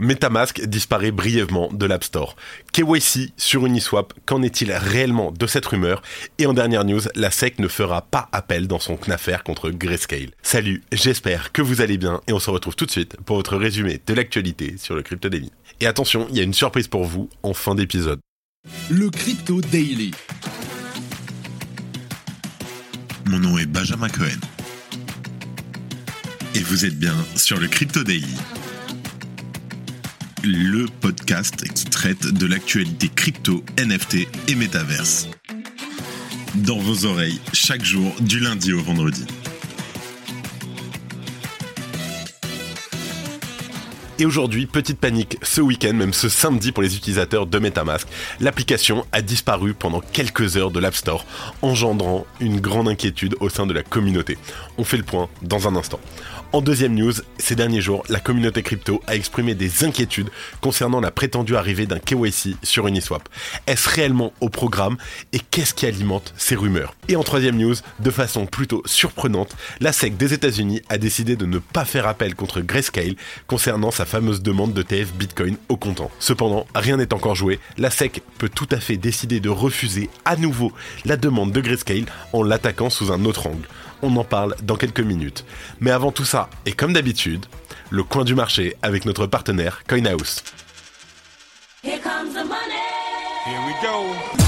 Metamask disparaît brièvement de l'App Store. KYC sur Uniswap, qu'en est-il réellement de cette rumeur? Et en dernière news, la SEC ne fera pas appel dans son affaire contre Grayscale. Salut, j'espère que vous allez bien et on se retrouve tout de suite pour votre résumé de l'actualité sur le Crypto Daily. Et attention, il y a une surprise pour vous en fin d'épisode. Le Crypto Daily. Mon nom est Benjamin Cohen. Et vous êtes bien sur le Crypto Daily le podcast qui traite de l'actualité crypto, NFT et métaverse. Dans vos oreilles, chaque jour, du lundi au vendredi. Et aujourd'hui, petite panique ce week-end, même ce samedi pour les utilisateurs de Metamask. L'application a disparu pendant quelques heures de l'App Store, engendrant une grande inquiétude au sein de la communauté. On fait le point dans un instant. En deuxième news, ces derniers jours, la communauté crypto a exprimé des inquiétudes concernant la prétendue arrivée d'un KYC sur Uniswap. Est-ce réellement au programme et qu'est-ce qui alimente ces rumeurs? Et en troisième news, de façon plutôt surprenante, la SEC des États-Unis a décidé de ne pas faire appel contre Grayscale concernant sa fameuse demande de TF Bitcoin au comptant. Cependant, rien n'est encore joué, la SEC peut tout à fait décider de refuser à nouveau la demande de Grayscale en l'attaquant sous un autre angle on en parle dans quelques minutes. Mais avant tout ça, et comme d'habitude, le coin du marché avec notre partenaire CoinHouse. Here comes the money. Here we go.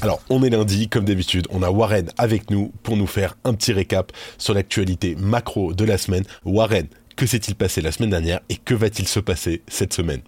Alors, on est lundi, comme d'habitude, on a Warren avec nous pour nous faire un petit récap sur l'actualité macro de la semaine. Warren, que s'est-il passé la semaine dernière et que va-t-il se passer cette semaine?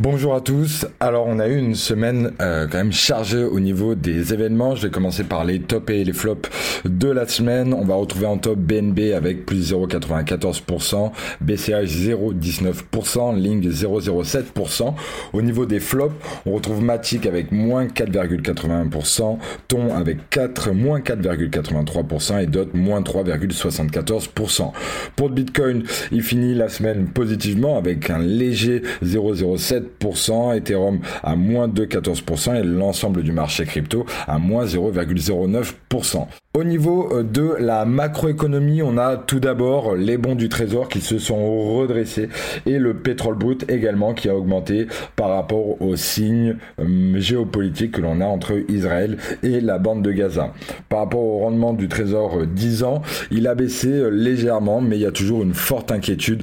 Bonjour à tous. Alors on a eu une semaine euh, quand même chargée au niveau des événements. Je vais commencer par les tops et les flops de la semaine. On va retrouver en top BNB avec plus 0,94%, BCH 0,19%, Link 0,07%. Au niveau des flops, on retrouve Matic avec moins 4,81%, Ton avec 4, moins 4,83% et DOT moins 3,74%. Pour le Bitcoin, il finit la semaine positivement avec un léger 0,07% Ethereum à moins de 14% et l'ensemble du marché crypto à moins 0,09%. Au niveau euh, de la macroéconomie, on a tout d'abord les bons du trésor qui se sont redressés et le pétrole brut également qui a augmenté par rapport aux signes euh, géopolitiques que l'on a entre Israël et la bande de Gaza. Par rapport au rendement du trésor 10 euh, ans, il a baissé légèrement, mais il y a toujours une forte inquiétude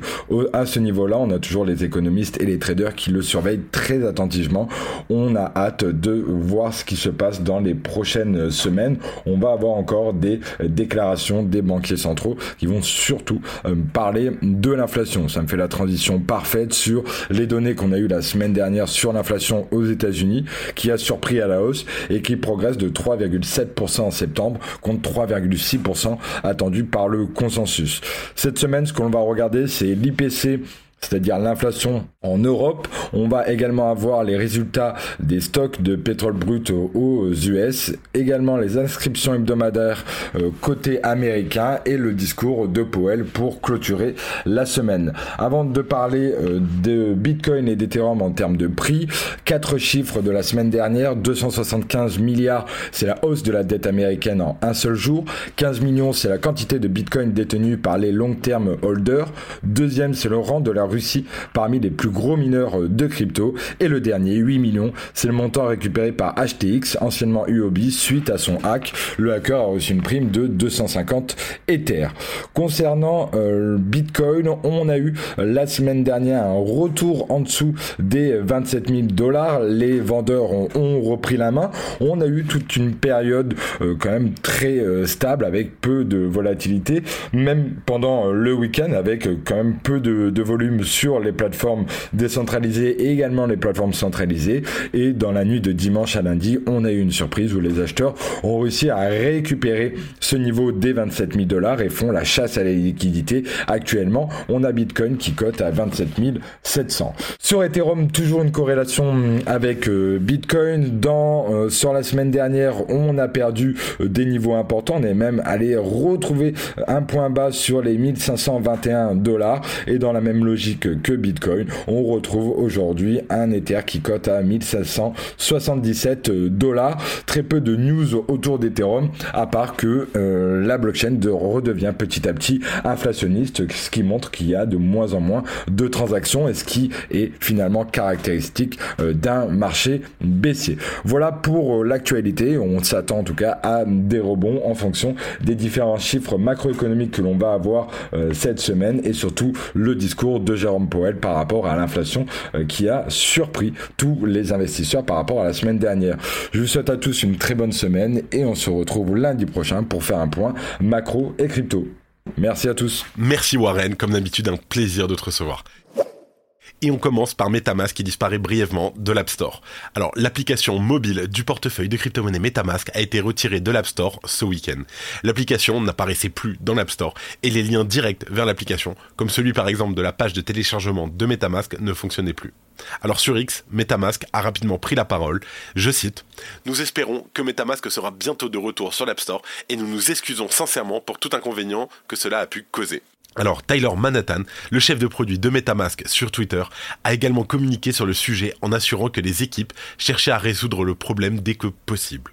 à ce niveau-là. On a toujours les économistes et les traders qui le surveillent très attentivement. On a hâte de voir ce qui se passe dans les prochaines semaines. On va avoir encore des déclarations des banquiers centraux qui vont surtout euh, parler de l'inflation. Ça me fait la transition parfaite sur les données qu'on a eues la semaine dernière sur l'inflation aux États-Unis qui a surpris à la hausse et qui progresse de 3,7% en septembre contre 3,6% attendu par le consensus. Cette semaine, ce qu'on va regarder, c'est l'IPC c'est-à-dire l'inflation en Europe. On va également avoir les résultats des stocks de pétrole brut aux US, également les inscriptions hebdomadaires euh, côté américain et le discours de Powell pour clôturer la semaine. Avant de parler euh, de Bitcoin et d'Ethereum en termes de prix, quatre chiffres de la semaine dernière, 275 milliards, c'est la hausse de la dette américaine en un seul jour, 15 millions, c'est la quantité de Bitcoin détenue par les long-term holders, deuxième, c'est le rang de la Russie parmi les plus gros mineurs de crypto. Et le dernier, 8 millions, c'est le montant récupéré par HTX, anciennement UOB, suite à son hack. Le hacker a reçu une prime de 250 Ether. Concernant euh, Bitcoin, on a eu la semaine dernière un retour en dessous des 27 000 dollars. Les vendeurs ont, repris la main. On a eu toute une période euh, quand même très euh, stable avec peu de volatilité, même pendant le week-end avec quand même peu de volume sur les plateformes décentralisées et également les plateformes centralisées. Et dans la nuit de dimanche à lundi, on a eu une surprise où les acheteurs ont réussi à récupérer ce niveau des 27 000 dollars et font la chasse à la liquidité. Actuellement, on a Bitcoin qui cote à 27 700. Sur Ethereum, toujours une corrélation avec euh, Bitcoin. Dans, euh, sur la semaine dernière, on a perdu euh, des niveaux importants. On est même allé retrouver un point bas sur les 1521 dollars. Et dans la même logique, que Bitcoin. On retrouve aujourd'hui un Ether qui cote à 1577 dollars. Très peu de news autour d'Ethereum, à part que euh, la blockchain de, redevient petit à petit inflationniste, ce qui montre qu'il y a de moins en moins de transactions et ce qui est finalement caractéristique euh, d'un marché baissier. Voilà pour euh, l'actualité. On s'attend en tout cas à des rebonds en fonction des différents chiffres macroéconomiques que l'on va avoir cette semaine et surtout le discours de Jérôme Powell par rapport à l'inflation qui a surpris tous les investisseurs par rapport à la semaine dernière. Je vous souhaite à tous une très bonne semaine et on se retrouve lundi prochain pour faire un point macro et crypto. Merci à tous. Merci Warren, comme d'habitude un plaisir de te recevoir. Et on commence par Metamask qui disparaît brièvement de l'App Store. Alors, l'application mobile du portefeuille de crypto-monnaie Metamask a été retirée de l'App Store ce week-end. L'application n'apparaissait plus dans l'App Store et les liens directs vers l'application, comme celui par exemple de la page de téléchargement de Metamask, ne fonctionnaient plus. Alors sur X, Metamask a rapidement pris la parole. Je cite Nous espérons que Metamask sera bientôt de retour sur l'App Store et nous nous excusons sincèrement pour tout inconvénient que cela a pu causer. Alors Tyler Manhattan, le chef de produit de Metamask sur Twitter, a également communiqué sur le sujet en assurant que les équipes cherchaient à résoudre le problème dès que possible.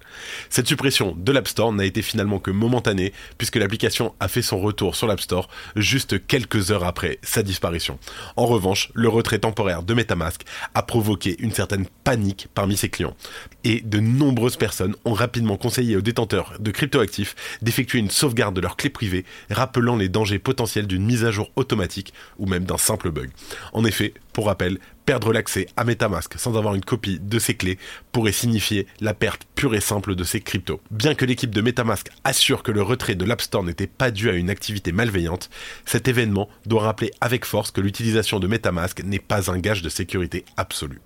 Cette suppression de l'App Store n'a été finalement que momentanée puisque l'application a fait son retour sur l'App Store juste quelques heures après sa disparition. En revanche, le retrait temporaire de Metamask a provoqué une certaine panique parmi ses clients et de nombreuses personnes ont rapidement conseillé aux détenteurs de cryptoactifs d'effectuer une sauvegarde de leurs clés privées rappelant les dangers potentiels d'une mise à jour automatique ou même d'un simple bug. En effet, pour rappel, perdre l'accès à Metamask sans avoir une copie de ses clés pourrait signifier la perte pure et simple de ses cryptos. Bien que l'équipe de Metamask assure que le retrait de l'App Store n'était pas dû à une activité malveillante, cet événement doit rappeler avec force que l'utilisation de Metamask n'est pas un gage de sécurité absolue.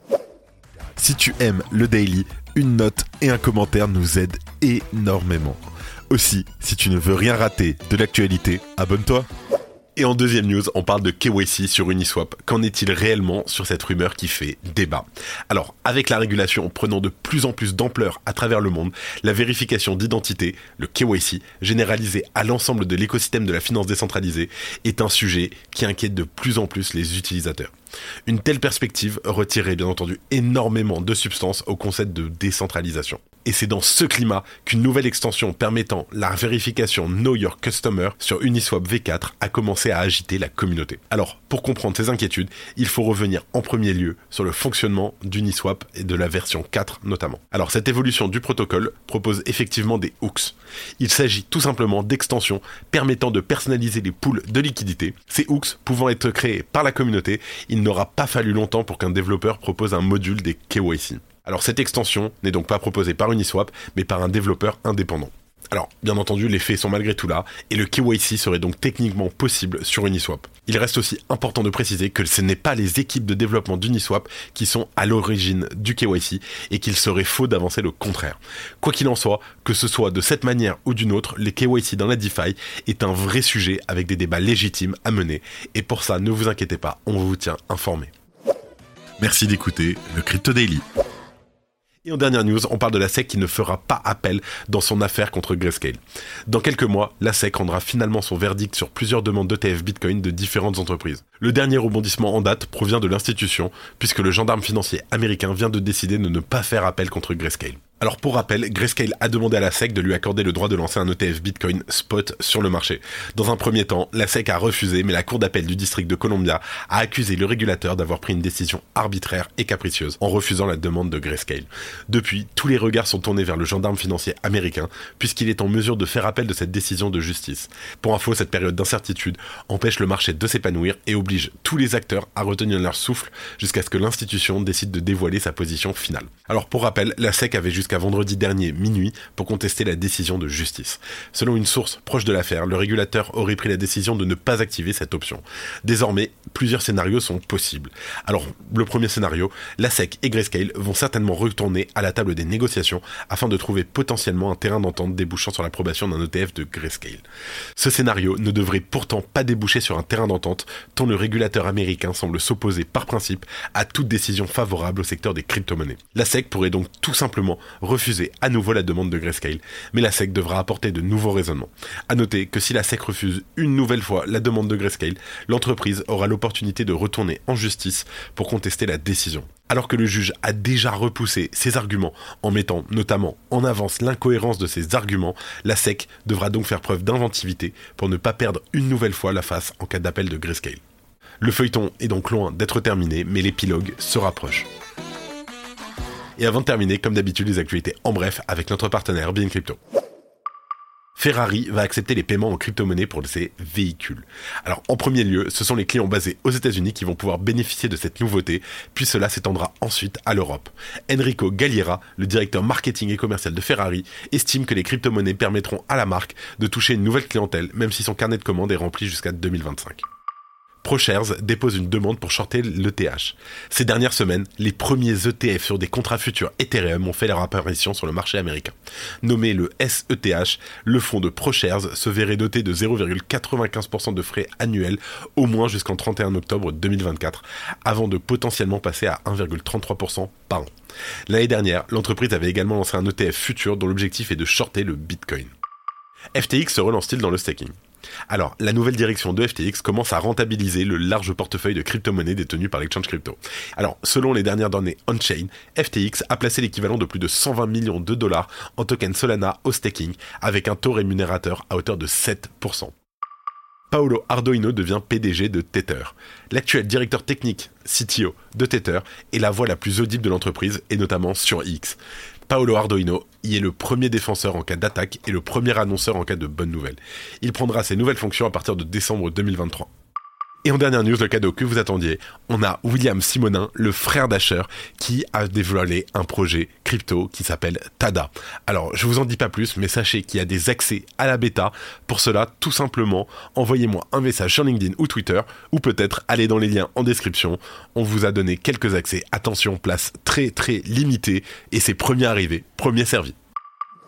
Si tu aimes le daily, une note et un commentaire nous aident énormément. Aussi, si tu ne veux rien rater de l'actualité, abonne-toi. Et en deuxième news, on parle de KYC sur Uniswap. Qu'en est-il réellement sur cette rumeur qui fait débat? Alors, avec la régulation prenant de plus en plus d'ampleur à travers le monde, la vérification d'identité, le KYC, généralisé à l'ensemble de l'écosystème de la finance décentralisée, est un sujet qui inquiète de plus en plus les utilisateurs. Une telle perspective retirait bien entendu énormément de substance au concept de décentralisation. Et c'est dans ce climat qu'une nouvelle extension permettant la vérification Know Your Customer sur Uniswap V4 a commencé à agiter la communauté. Alors, pour comprendre ces inquiétudes, il faut revenir en premier lieu sur le fonctionnement d'Uniswap et de la version 4 notamment. Alors, cette évolution du protocole propose effectivement des hooks. Il s'agit tout simplement d'extensions permettant de personnaliser les pools de liquidités. Ces hooks pouvant être créés par la communauté, il n'aura pas fallu longtemps pour qu'un développeur propose un module des KYC. Alors cette extension n'est donc pas proposée par Uniswap, mais par un développeur indépendant. Alors, bien entendu, les faits sont malgré tout là, et le KYC serait donc techniquement possible sur Uniswap. Il reste aussi important de préciser que ce n'est pas les équipes de développement d'Uniswap qui sont à l'origine du KYC, et qu'il serait faux d'avancer le contraire. Quoi qu'il en soit, que ce soit de cette manière ou d'une autre, les KYC dans la DeFi est un vrai sujet avec des débats légitimes à mener, et pour ça, ne vous inquiétez pas, on vous tient informé. Merci d'écouter le Crypto Daily. Et en dernière news, on parle de la SEC qui ne fera pas appel dans son affaire contre Grayscale. Dans quelques mois, la SEC rendra finalement son verdict sur plusieurs demandes d'ETF Bitcoin de différentes entreprises. Le dernier rebondissement en date provient de l'institution, puisque le gendarme financier américain vient de décider de ne pas faire appel contre Grayscale. Alors pour rappel, Grayscale a demandé à la SEC de lui accorder le droit de lancer un ETF Bitcoin spot sur le marché. Dans un premier temps, la SEC a refusé, mais la Cour d'appel du district de Columbia a accusé le régulateur d'avoir pris une décision arbitraire et capricieuse en refusant la demande de Grayscale. Depuis, tous les regards sont tournés vers le gendarme financier américain, puisqu'il est en mesure de faire appel de cette décision de justice. Pour info, cette période d'incertitude empêche le marché de s'épanouir et oblige tous les acteurs à retenir leur souffle jusqu'à ce que l'institution décide de dévoiler sa position finale. Alors pour rappel, la SEC avait jusqu'à vendredi dernier minuit pour contester la décision de justice. Selon une source proche de l'affaire, le régulateur aurait pris la décision de ne pas activer cette option. Désormais, plusieurs scénarios sont possibles. Alors, le premier scénario, la SEC et Grayscale vont certainement retourner à la table des négociations afin de trouver potentiellement un terrain d'entente débouchant sur l'approbation d'un ETF de Grayscale. Ce scénario ne devrait pourtant pas déboucher sur un terrain d'entente tant le régulateur américain semble s'opposer par principe à toute décision favorable au secteur des crypto-monnaies. La SEC pourrait donc tout simplement refuser à nouveau la demande de Grayscale, mais la SEC devra apporter de nouveaux raisonnements. À noter que si la SEC refuse une nouvelle fois la demande de Grayscale, l'entreprise aura l'opportunité de retourner en justice pour contester la décision. Alors que le juge a déjà repoussé ses arguments en mettant notamment en avance l'incohérence de ses arguments, la SEC devra donc faire preuve d'inventivité pour ne pas perdre une nouvelle fois la face en cas d'appel de Grayscale. Le feuilleton est donc loin d'être terminé, mais l'épilogue se rapproche. Et avant de terminer, comme d'habitude, les actualités en bref avec notre partenaire Bien Crypto. Ferrari va accepter les paiements en crypto-monnaie pour ses véhicules. Alors en premier lieu, ce sont les clients basés aux États-Unis qui vont pouvoir bénéficier de cette nouveauté, puis cela s'étendra ensuite à l'Europe. Enrico Galliera, le directeur marketing et commercial de Ferrari, estime que les crypto-monnaies permettront à la marque de toucher une nouvelle clientèle, même si son carnet de commandes est rempli jusqu'à 2025. ProShares dépose une demande pour shorter l'ETH. Ces dernières semaines, les premiers ETF sur des contrats futurs Ethereum ont fait leur apparition sur le marché américain. Nommé le SETH, le fonds de ProShares se verrait doté de 0,95% de frais annuels au moins jusqu'en 31 octobre 2024, avant de potentiellement passer à 1,33% par an. L'année dernière, l'entreprise avait également lancé un ETF futur dont l'objectif est de shorter le Bitcoin. FTX se relance-t-il dans le staking? Alors, la nouvelle direction de FTX commence à rentabiliser le large portefeuille de crypto-monnaies détenues par l'exchange crypto. Alors, selon les dernières données on-chain, FTX a placé l'équivalent de plus de 120 millions de dollars en token Solana au staking, avec un taux rémunérateur à hauteur de 7%. Paolo Ardoino devient PDG de Tether. L'actuel directeur technique, CTO de Tether, est la voix la plus audible de l'entreprise, et notamment sur X. Paolo Ardoino y est le premier défenseur en cas d'attaque et le premier annonceur en cas de bonne nouvelle. Il prendra ses nouvelles fonctions à partir de décembre 2023. Et en dernière news, le cadeau que vous attendiez, on a William Simonin, le frère d'Asher, qui a dévoilé un projet crypto qui s'appelle Tada. Alors, je vous en dis pas plus, mais sachez qu'il y a des accès à la bêta. Pour cela, tout simplement, envoyez-moi un message sur LinkedIn ou Twitter, ou peut-être allez dans les liens en description. On vous a donné quelques accès. Attention, place très très limitée, et c'est premier arrivé, premier servi.